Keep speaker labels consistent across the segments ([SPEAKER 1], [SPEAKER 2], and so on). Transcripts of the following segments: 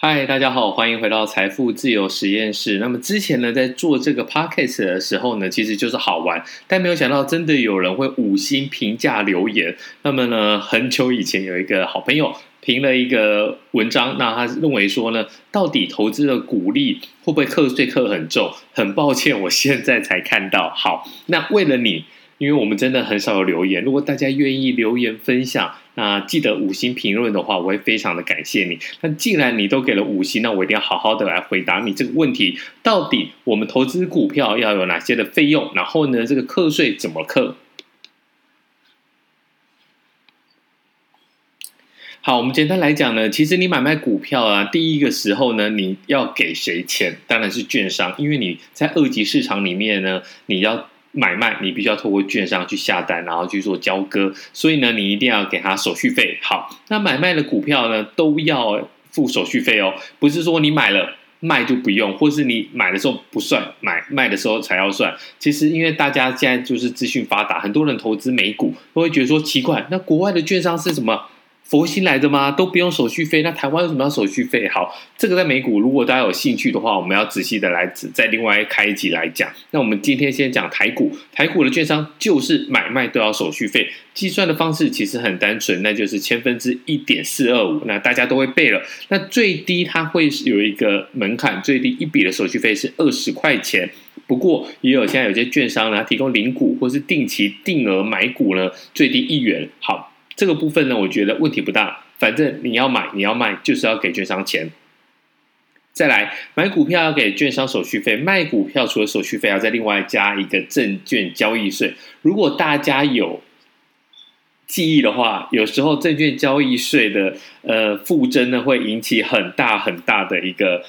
[SPEAKER 1] 嗨，大家好，欢迎回到财富自由实验室。那么之前呢，在做这个 podcast 的时候呢，其实就是好玩，但没有想到真的有人会五星评价留言。那么呢，很久以前有一个好朋友评了一个文章，那他认为说呢，到底投资的股利会不会课税课很重？很抱歉，我现在才看到。好，那为了你。因为我们真的很少有留言，如果大家愿意留言分享，那记得五星评论的话，我会非常的感谢你。那既然你都给了五星，那我一定要好好的来回答你这个问题：到底我们投资股票要有哪些的费用？然后呢，这个课税怎么课？好，我们简单来讲呢，其实你买卖股票啊，第一个时候呢，你要给谁钱？当然是券商，因为你在二级市场里面呢，你要。买卖你必须要透过券商去下单，然后去做交割，所以呢，你一定要给他手续费。好，那买卖的股票呢，都要付手续费哦，不是说你买了卖就不用，或是你买的时候不算，买卖的时候才要算。其实因为大家现在就是资讯发达，很多人投资美股都会觉得说奇怪，那国外的券商是什么？佛心来的吗？都不用手续费，那台湾为什么要手续费？好，这个在美股，如果大家有兴趣的话，我们要仔细的来再另外开一集来讲。那我们今天先讲台股，台股的券商就是买卖都要手续费，计算的方式其实很单纯，那就是千分之一点四二五，那大家都会背了。那最低它会有一个门槛，最低一笔的手续费是二十块钱。不过也有现在有些券商呢，提供零股或是定期定额买股呢，最低一元。好。这个部分呢，我觉得问题不大。反正你要买，你要卖，就是要给券商钱。再来买股票要给券商手续费，卖股票除了手续费，要再另外加一个证券交易税。如果大家有记忆的话，有时候证券交易税的呃负征呢，会引起很大很大的一个。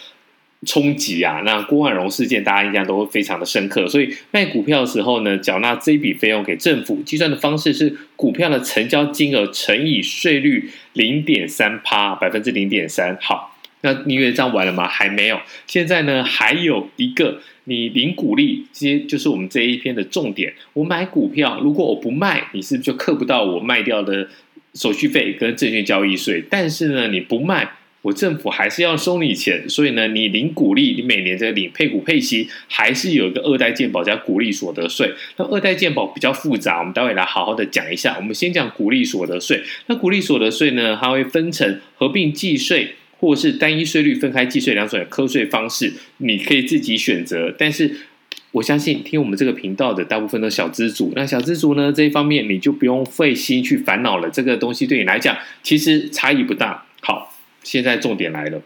[SPEAKER 1] 冲击啊！那郭婉容事件，大家印象都非常的深刻。所以卖股票的时候呢，缴纳这一笔费用给政府，计算的方式是股票的成交金额乘以税率零点三趴，百分之零点三。好，那你以为这样完了吗？还没有。现在呢，还有一个，你领股利，这些就是我们这一篇的重点。我买股票，如果我不卖，你是不是就课不到我卖掉的手续费跟证券交易税？但是呢，你不卖。我政府还是要收你钱，所以呢，你领股利，你每年在领配股配息，还是有一个二代健保加股利所得税。那二代健保比较复杂，我们待会来好好的讲一下。我们先讲股利所得税。那股利所得税呢，它会分成合并计税或是单一税率分开计税两种课税方式，你可以自己选择。但是我相信听我们这个频道的大部分都是小资族，那小资族呢，这一方面你就不用费心去烦恼了。这个东西对你来讲其实差异不大。现在重点来了，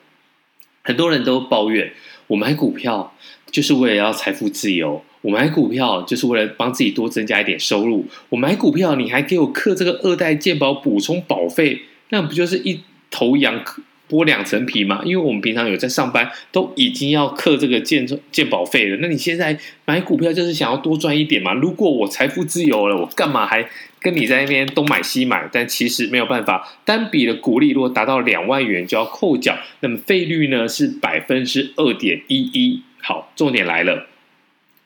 [SPEAKER 1] 很多人都抱怨，我买股票就是为了要财富自由，我买股票就是为了帮自己多增加一点收入，我买股票你还给我刻这个二代健保补充保费，那不就是一头羊剥两层皮吗？因为我们平常有在上班，都已经要课这个健健保费了，那你现在买股票就是想要多赚一点嘛？如果我财富自由了，我干嘛还？跟你在那边东买西买，但其实没有办法。单笔的股利如果达到两万元就要扣缴，那么费率呢是百分之二点一一。好，重点来了，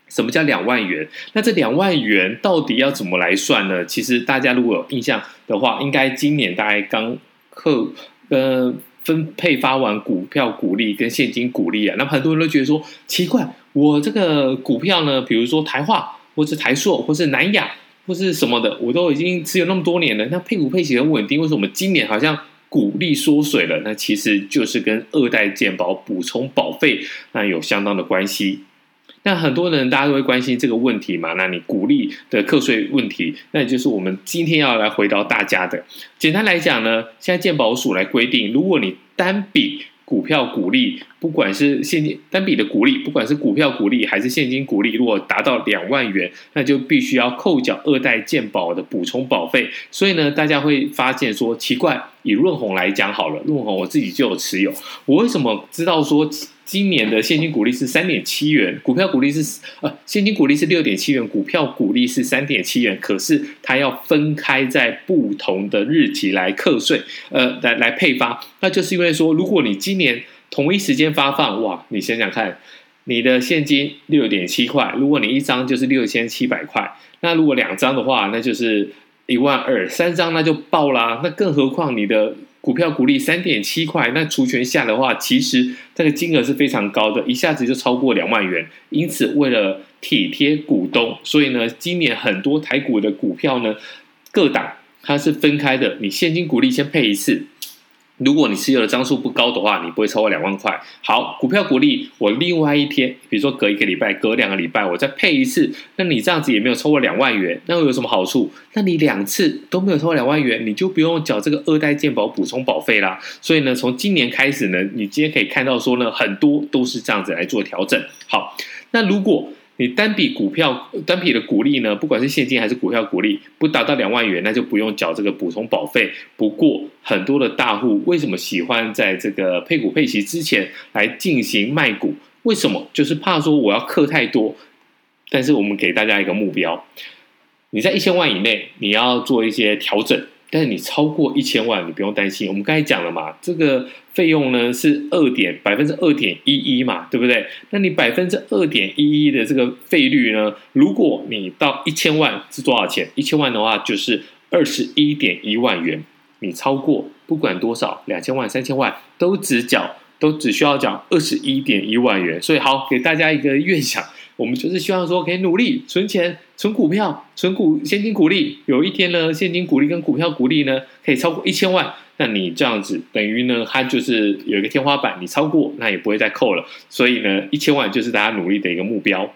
[SPEAKER 1] 什么叫两万元？那这两万元到底要怎么来算呢？其实大家如果有印象的话，应该今年大概刚课呃分配发完股票股利跟现金股利啊，那很多人都觉得说奇怪，我这个股票呢，比如说台化或是台塑或是南亚。或是什么的，我都已经持有那么多年了。那配股配息很稳定，为什么我们今年好像股利缩水了？那其实就是跟二代健保补充保费那有相当的关系。那很多人大家都会关心这个问题嘛？那你鼓励的课税问题，那也就是我们今天要来回答大家的。简单来讲呢，现在健保署来规定，如果你单笔股票鼓励，不管是现金单笔的鼓励，不管是股票鼓励还是现金鼓励，如果达到两万元，那就必须要扣缴二代健保的补充保费。所以呢，大家会发现说奇怪，以润红来讲好了，润红我自己就有持有，我为什么知道说？今年的现金股利是三点七元，股票股利是呃，现金股利是六点七元，股票股利是三点七元。可是它要分开在不同的日期来课税，呃，来来配发。那就是因为说，如果你今年同一时间发放，哇，你想想看，你的现金六点七块，如果你一张就是六千七百块，那如果两张的话，那就是一万二，三张那就爆啦。那更何况你的股票股利三点七块，那除权下的话，其实这个金额是非常高的，一下子就超过两万元。因此，为了体贴股东，所以呢，今年很多台股的股票呢，各档它是分开的，你现金股利先配一次。如果你持有的张数不高的话，你不会超过两万块。好，股票股利，我另外一天，比如说隔一个礼拜、隔两个礼拜，我再配一次，那你这样子也没有超过两万元，那会有什么好处？那你两次都没有超过两万元，你就不用缴这个二代健保补充保费啦。所以呢，从今年开始呢，你今天可以看到说呢，很多都是这样子来做调整。好，那如果你单笔股票单笔的股利呢，不管是现金还是股票股利，不达到两万元，那就不用缴这个补充保费。不过，很多的大户为什么喜欢在这个配股配息之前来进行卖股？为什么？就是怕说我要刻太多。但是我们给大家一个目标，你在一千万以内，你要做一些调整。但是你超过一千万，你不用担心。我们刚才讲了嘛，这个费用呢是二点百分之二点一一嘛，对不对？那你百分之二点一一的这个费率呢，如果你到一千万是多少钱？一千万的话就是二十一点一万元。你超过不管多少，两千万、三千万都只缴，都只需要缴二十一点一万元。所以好，给大家一个愿想。我们就是希望说，可以努力存钱、存股票、存股现金股利。有一天呢，现金股利跟股票股利呢，可以超过一千万。那你这样子等于呢，它就是有一个天花板，你超过那也不会再扣了。所以呢，一千万就是大家努力的一个目标。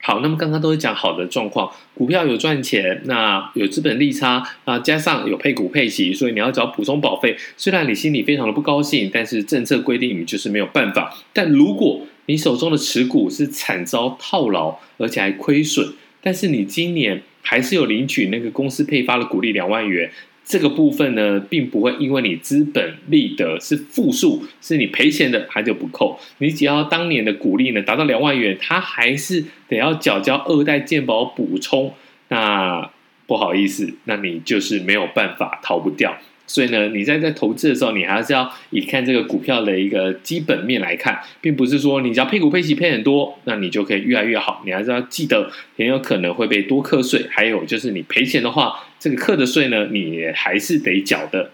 [SPEAKER 1] 好，那么刚刚都是讲好的状况，股票有赚钱，那有资本利差啊，加上有配股配息，所以你要找补充保费。虽然你心里非常的不高兴，但是政策规定你就是没有办法。但如果你手中的持股是惨遭套牢，而且还亏损，但是你今年还是有领取那个公司配发的股利两万元，这个部分呢，并不会因为你资本利得是负数，是你赔钱的，它就不扣。你只要当年的股利呢达到两万元，它还是得要缴交二代健保补充。那不好意思，那你就是没有办法逃不掉。所以呢，你在在投资的时候，你还是要以看这个股票的一个基本面来看，并不是说你只要配股配息配很多，那你就可以越来越好。你还是要记得，很有可能会被多课税。还有就是你赔钱的话，这个课的税呢，你还是得缴的。